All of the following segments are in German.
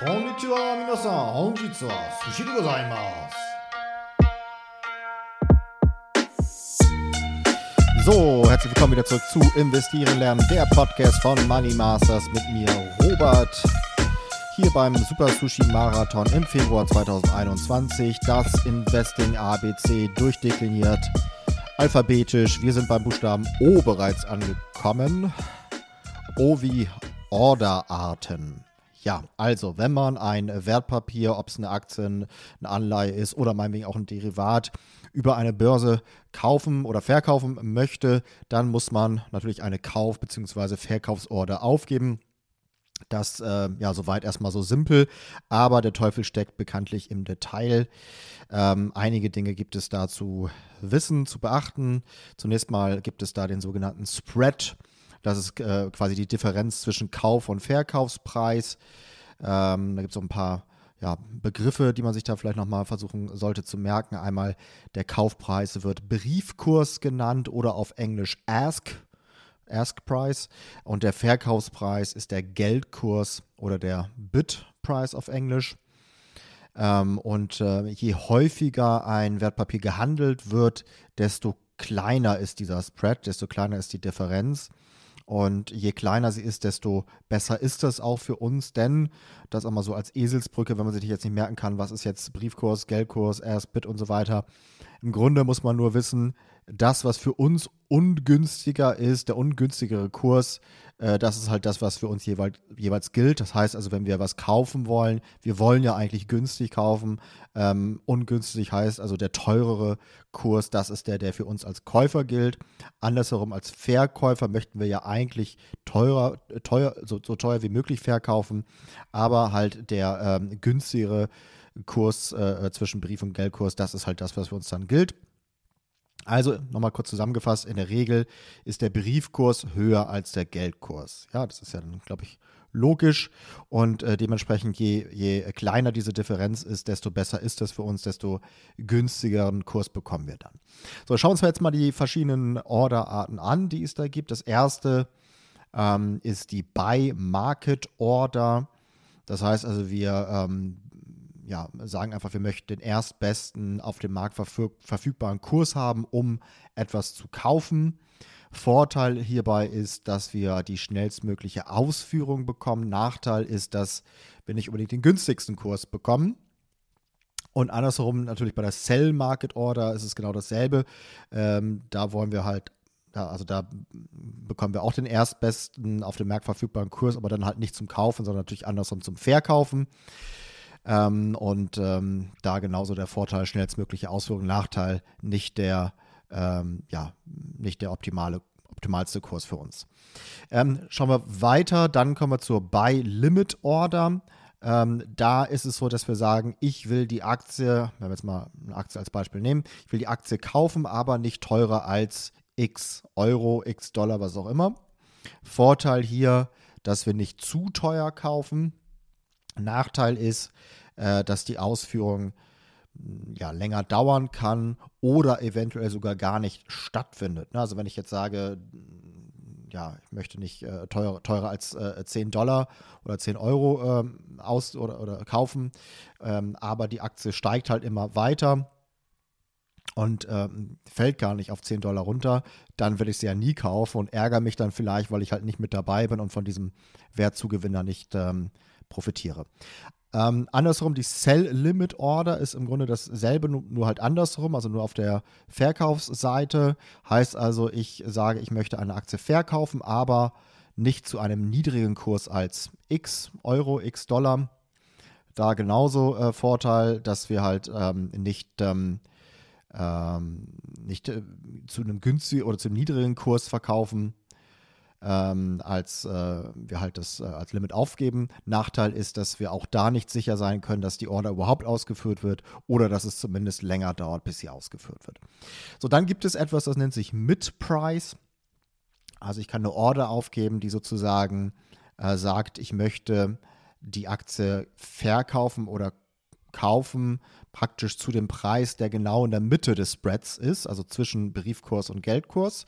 Konnichiwa, minasan. Honjitsu wa sushi de gozaimasu. So, herzlich willkommen wieder zurück zu Investieren lernen, der Podcast von Money Masters mit mir, Robert. Hier beim Super Sushi Marathon im Februar 2021. Das Investing ABC durchdekliniert, alphabetisch. Wir sind beim Buchstaben O bereits angekommen. O wie Orderarten. Ja, also wenn man ein Wertpapier, ob es eine Aktie, eine Anleihe ist oder meinetwegen auch ein Derivat, über eine Börse kaufen oder verkaufen möchte, dann muss man natürlich eine Kauf- bzw. Verkaufsorder aufgeben. Das äh, ja soweit erstmal so simpel, aber der Teufel steckt bekanntlich im Detail. Ähm, einige Dinge gibt es da zu wissen, zu beachten. Zunächst mal gibt es da den sogenannten Spread. Das ist äh, quasi die Differenz zwischen Kauf- und Verkaufspreis. Ähm, da gibt es so ein paar ja, Begriffe, die man sich da vielleicht nochmal versuchen sollte zu merken. Einmal der Kaufpreis wird Briefkurs genannt oder auf Englisch Ask. Ask Price und der Verkaufspreis ist der Geldkurs oder der Bid Price auf Englisch. Ähm, und äh, je häufiger ein Wertpapier gehandelt wird, desto kleiner ist dieser Spread, desto kleiner ist die Differenz. Und je kleiner sie ist, desto besser ist das auch für uns, denn das auch mal so als Eselsbrücke, wenn man sich jetzt nicht merken kann, was ist jetzt Briefkurs, Geldkurs, Erstbit und so weiter. Im Grunde muss man nur wissen, das, was für uns ungünstiger ist, der ungünstigere Kurs, äh, das ist halt das, was für uns jeweils, jeweils gilt. Das heißt also, wenn wir was kaufen wollen, wir wollen ja eigentlich günstig kaufen. Ähm, ungünstig heißt also der teurere Kurs, das ist der, der für uns als Käufer gilt. Andersherum als Verkäufer möchten wir ja eigentlich teurer, teuer, so, so teuer wie möglich verkaufen, aber halt der ähm, günstigere Kurs äh, zwischen Brief- und Geldkurs, das ist halt das, was für uns dann gilt. Also nochmal kurz zusammengefasst, in der Regel ist der Briefkurs höher als der Geldkurs. Ja, das ist ja dann, glaube ich, logisch und äh, dementsprechend je, je kleiner diese Differenz ist, desto besser ist das für uns, desto günstigeren Kurs bekommen wir dann. So, schauen wir uns jetzt mal die verschiedenen Orderarten an, die es da gibt. Das erste ähm, ist die Buy Market Order. Das heißt also, wir ähm, ja, sagen einfach, wir möchten den erstbesten auf dem Markt verfügbaren Kurs haben, um etwas zu kaufen. Vorteil hierbei ist, dass wir die schnellstmögliche Ausführung bekommen. Nachteil ist, dass wir nicht unbedingt den günstigsten Kurs bekommen. Und andersherum natürlich bei der Sell Market Order ist es genau dasselbe. Ähm, da wollen wir halt, also da bekommen wir auch den erstbesten auf dem Markt verfügbaren Kurs, aber dann halt nicht zum Kaufen, sondern natürlich andersrum zum Verkaufen. Ähm, und ähm, da genauso der Vorteil, schnellstmögliche Ausführung, Nachteil, nicht der, ähm, ja, nicht der optimale, optimalste Kurs für uns. Ähm, schauen wir weiter, dann kommen wir zur Buy Limit Order. Ähm, da ist es so, dass wir sagen, ich will die Aktie, wenn wir jetzt mal eine Aktie als Beispiel nehmen, ich will die Aktie kaufen, aber nicht teurer als x Euro, x Dollar, was auch immer. Vorteil hier, dass wir nicht zu teuer kaufen. Nachteil ist, äh, dass die Ausführung hm, ja, länger dauern kann oder eventuell sogar gar nicht stattfindet. Ne? Also wenn ich jetzt sage, hm, ja, ich möchte nicht äh, teurer, teurer als äh, 10 Dollar oder 10 Euro ähm, aus oder, oder kaufen, ähm, aber die Aktie steigt halt immer weiter und ähm, fällt gar nicht auf 10 Dollar runter, dann will ich sie ja nie kaufen und ärgere mich dann vielleicht, weil ich halt nicht mit dabei bin und von diesem Wertzugewinner nicht ähm, profitiere. Ähm, andersrum, die Sell Limit Order ist im Grunde dasselbe, nur halt andersrum, also nur auf der Verkaufsseite. Heißt also, ich sage, ich möchte eine Aktie verkaufen, aber nicht zu einem niedrigen Kurs als X Euro, X Dollar. Da genauso äh, Vorteil, dass wir halt ähm, nicht, ähm, ähm nicht äh, zu einem günstigen oder zu einem niedrigen Kurs verkaufen, ähm, als äh, wir halt das äh, als Limit aufgeben. Nachteil ist, dass wir auch da nicht sicher sein können, dass die Order überhaupt ausgeführt wird oder dass es zumindest länger dauert, bis sie ausgeführt wird. So, dann gibt es etwas, das nennt sich Mid-Price. Also ich kann eine Order aufgeben, die sozusagen äh, sagt, ich möchte die Aktie verkaufen oder kaufen, praktisch zu dem Preis, der genau in der Mitte des Spreads ist, also zwischen Briefkurs und Geldkurs.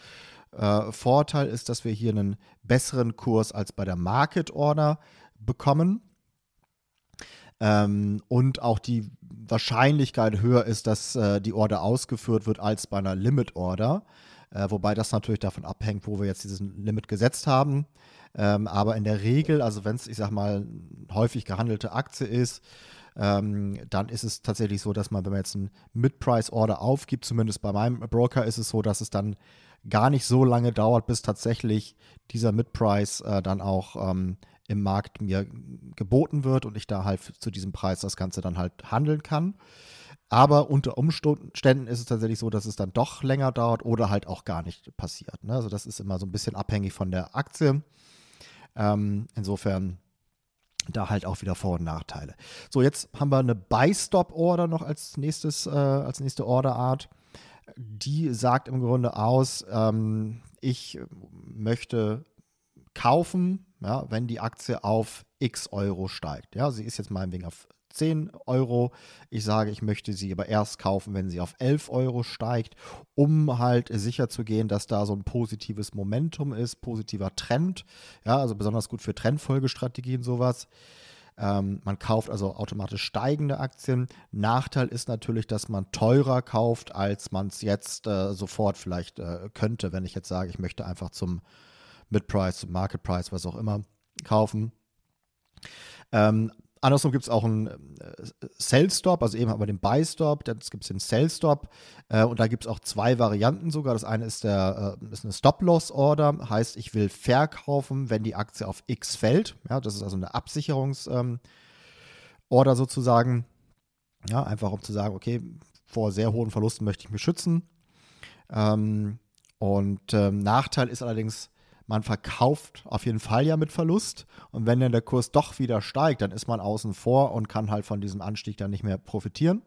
Äh, Vorteil ist, dass wir hier einen besseren Kurs als bei der Market Order bekommen. ähm, und auch die Wahrscheinlichkeit höher ist, dass äh, die Order ausgeführt wird als bei einer Limit Order. Äh, wobei das natürlich davon abhängt, wo wir jetzt dieses Limit gesetzt haben. Ähm, aber in der Regel, also wenn es, ich sag mal, häufig gehandelte Aktie ist, ähm, dann ist es tatsächlich so, dass man, wenn man jetzt einen Mid-Price-Order aufgibt, zumindest bei meinem Broker ist es so, dass es dann gar nicht so lange dauert, bis tatsächlich dieser Mid-Price äh, dann auch ähm, im Markt mir geboten wird und ich da halt zu diesem Preis das Ganze dann halt handeln kann. Aber unter Umständen ist es tatsächlich so, dass es dann doch länger dauert oder halt auch gar nicht passiert. Ne? Also das ist immer so ein bisschen abhängig von der Aktie. Ähm, insofern da halt auch wieder Vor- und Nachteile. So, jetzt haben wir eine Buy-Stop-Order noch als nächstes, äh, als nächste Orderart. Die sagt im Grunde aus, ähm, ich möchte kaufen, ja, wenn die Aktie auf x Euro steigt. Ja, sie ist jetzt meinetwegen auf 10 Euro. Ich sage, ich möchte sie aber erst kaufen, wenn sie auf 11 Euro steigt, um halt sicher zu gehen, dass da so ein positives Momentum ist, positiver Trend. Ja, also besonders gut für Trendfolgestrategien sowas. Ähm, man kauft also automatisch steigende Aktien. Nachteil ist natürlich, dass man teurer kauft, als man es jetzt äh, sofort vielleicht äh, könnte, wenn ich jetzt sage, ich möchte einfach zum Mid-Price, zum Market-Price, was auch immer kaufen. Ähm, Andersrum gibt es auch einen äh, Sell-Stop, also eben haben wir den Buy-Stop, dann gibt es den Sell-Stop äh, und da gibt es auch zwei Varianten sogar. Das eine ist, der, äh, ist eine Stop-Loss-Order, heißt, ich will verkaufen, wenn die Aktie auf X fällt. Ja, das ist also eine Absicherungs-Order ähm, sozusagen. Ja, einfach um zu sagen, okay, vor sehr hohen Verlusten möchte ich mich schützen. Ähm, und ähm, Nachteil ist allerdings, man verkauft auf jeden Fall ja mit Verlust. Und wenn dann der Kurs doch wieder steigt, dann ist man außen vor und kann halt von diesem Anstieg dann nicht mehr profitieren.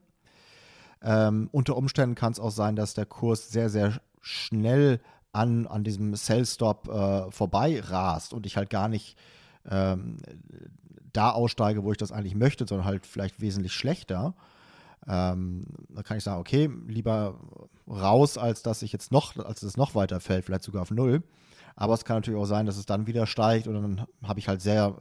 Ähm, unter Umständen kann es auch sein, dass der Kurs sehr, sehr schnell an, an diesem Sell-Stop äh, vorbei rast und ich halt gar nicht ähm, da aussteige, wo ich das eigentlich möchte, sondern halt vielleicht wesentlich schlechter. Ähm, da kann ich sagen, okay, lieber raus, als dass ich jetzt noch, als es noch weiter fällt, vielleicht sogar auf null. Aber es kann natürlich auch sein, dass es dann wieder steigt und dann habe ich halt sehr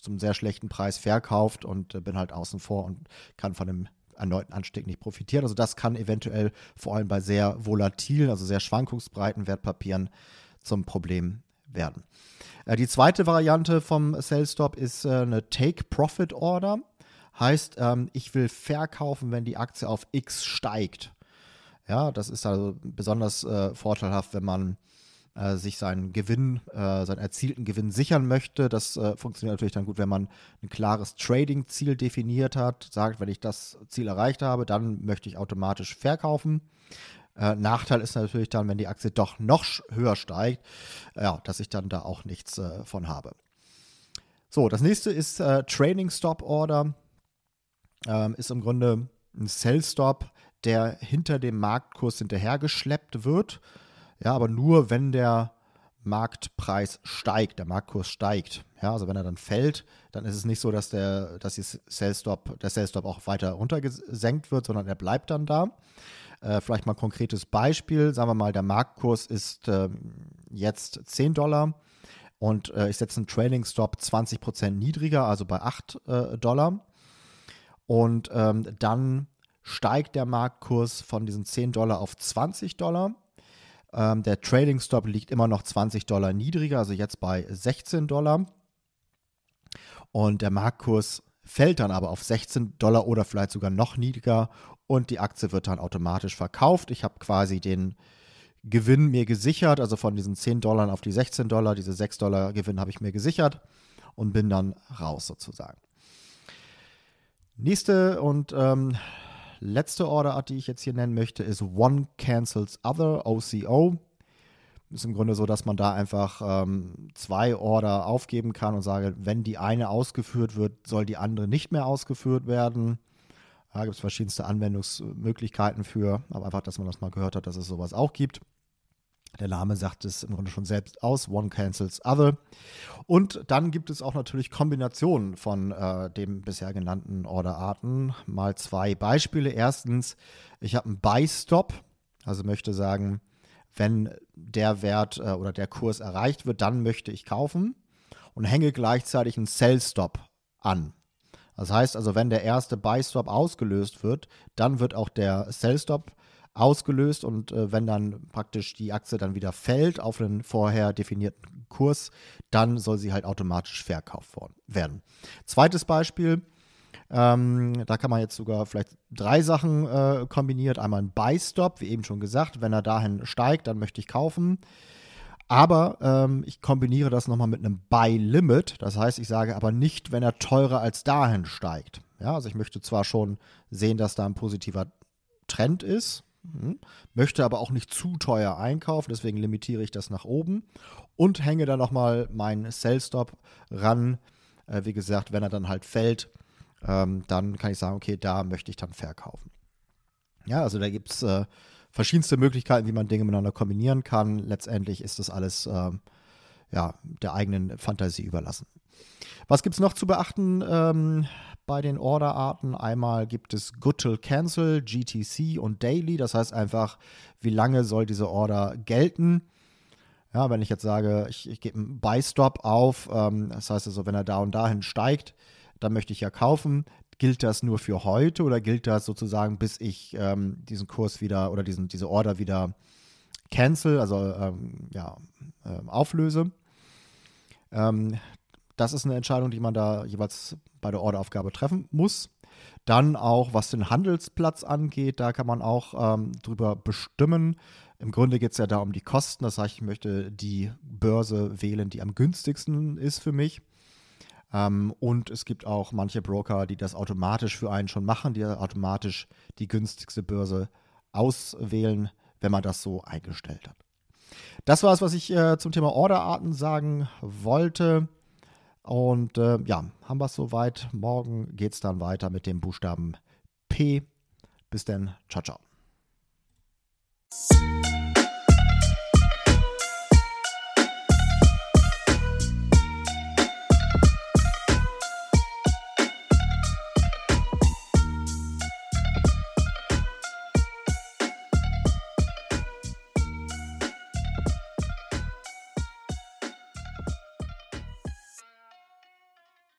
zum sehr schlechten Preis verkauft und äh, bin halt außen vor und kann von dem erneuten Anstieg nicht profitieren. Also das kann eventuell vor allem bei sehr volatilen, also sehr schwankungsbreiten Wertpapieren zum Problem werden. Äh, die zweite Variante vom Sell Stop ist äh, eine Take Profit Order. Heißt, ähm, ich will verkaufen, wenn die Aktie auf X steigt. Ja, das ist also besonders vorteilhaft, wenn man äh, sich seinen Gewinn, äh, seinen erzielten Gewinn sichern möchte. Das äh, funktioniert natürlich dann gut, wenn man ein klares Trading-Ziel definiert hat, sagt, wenn ich das Ziel erreicht habe, dann möchte ich automatisch verkaufen. Äh, Nachteil ist natürlich dann, wenn die Aktie doch noch höher steigt, ja, dass ich dann da auch nichts äh, von habe. So, das nächste ist äh, Training Stop Order. Ähm, ist im Grunde ein Sell Stop, der hinter dem Marktkurs hinterhergeschleppt wird. Ja, aber nur wenn der Marktpreis steigt, der Marktkurs steigt. Ja, also wenn er dann fällt, dann ist es nicht so, dass der, dass die Sell-Stop, der Sell-Stop auch weiter runtergesenkt wird, sondern er bleibt dann da. Äh, vielleicht mal ein konkretes Beispiel. Sagen wir mal, der Marktkurs ist äh, jetzt 10 Dollar und äh, ich setze einen Trailing-Stop 20% niedriger, also bei 8 äh, Dollar. Und ähm, dann steigt der Marktkurs von diesen 10 Dollar auf 20 Dollar ähm, der Trading Stop liegt immer noch 20 Dollar niedriger, also jetzt bei 16 Dollar. Und der Marktkurs fällt dann aber auf 16 Dollar oder vielleicht sogar noch niedriger und die Aktie wird dann automatisch verkauft. Ich habe quasi den Gewinn mir gesichert, also von diesen 10 Dollar auf die 16 Dollar, diese 6 Dollar Gewinn habe ich mir gesichert und bin dann raus sozusagen. Nächste und ähm, letzte Orderart, die ich jetzt hier nennen möchte, ist One Cancels Other, OCO. Ist im Grunde so, dass man da einfach ähm, zwei Order aufgeben kann und sage, wenn die eine ausgeführt wird, soll die andere nicht mehr ausgeführt werden. Da gibt es verschiedenste Anwendungsmöglichkeiten für, aber einfach, dass man das mal gehört hat, dass es sowas auch gibt. Der Name sagt es im Grunde schon selbst aus. One cancels other. Und dann gibt es auch natürlich Kombinationen von äh, den bisher genannten Orderarten. Mal zwei Beispiele. Erstens, ich habe einen Buy-Stop, also möchte sagen, wenn der Wert äh, oder der Kurs erreicht wird, dann möchte ich kaufen und hänge gleichzeitig einen Sell-Stop an. Das heißt also, wenn der erste Buy-Stop ausgelöst wird, dann wird auch der Sell-Stop ausgelöst und äh, wenn dann praktisch die Aktie dann wieder fällt auf einen vorher definierten Kurs, dann soll sie halt automatisch verkauft werden. Zweites Beispiel, ähm, da kann man jetzt sogar vielleicht drei Sachen äh, kombiniert. Einmal ein Buy-Stop, wie eben schon gesagt, wenn er dahin steigt, dann möchte ich kaufen. Aber ähm, ich kombiniere das nochmal mit einem Buy-Limit. Das heißt, ich sage aber nicht, wenn er teurer als dahin steigt. Ja, also ich möchte zwar schon sehen, dass da ein positiver Trend ist, möchte aber auch nicht zu teuer einkaufen, deswegen limitiere ich das nach oben und hänge dann nochmal meinen Sell-Stop ran. Äh, wie gesagt, wenn er dann halt fällt, ähm, dann kann ich sagen, okay, da möchte ich dann verkaufen. Ja, also da gibt es äh, verschiedenste Möglichkeiten, wie man Dinge miteinander kombinieren kann. Letztendlich ist das alles äh, ja, der eigenen Fantasie überlassen. Was gibt es noch zu beachten ähm, bei den Orderarten? Einmal gibt es Good Till Cancel, GTC und Daily. Das heißt einfach, wie lange soll diese Order gelten? Ja, wenn ich jetzt sage, ich, ich gebe einen Buy-Stop auf, ähm, das heißt also, wenn er da und dahin steigt, dann möchte ich ja kaufen. Gilt das nur für heute oder gilt das sozusagen, bis ich ähm, diesen Kurs wieder oder diesen, diese Order wieder cancel, also ähm, ja, äh, auflöse? Das ist eine Entscheidung, die man da jeweils bei der Orderaufgabe treffen muss. Dann auch, was den Handelsplatz angeht, da kann man auch ähm, drüber bestimmen. Im Grunde geht es ja da um die Kosten. Das heißt, ich möchte die Börse wählen, die am günstigsten ist für mich. Ähm, und es gibt auch manche Broker, die das automatisch für einen schon machen, die automatisch die günstigste Börse auswählen, wenn man das so eingestellt hat. Das war es, was ich äh, zum Thema Orderarten sagen wollte. Und äh, ja, haben wir es soweit. Morgen geht es dann weiter mit dem Buchstaben P. Bis dann. Ciao, ciao.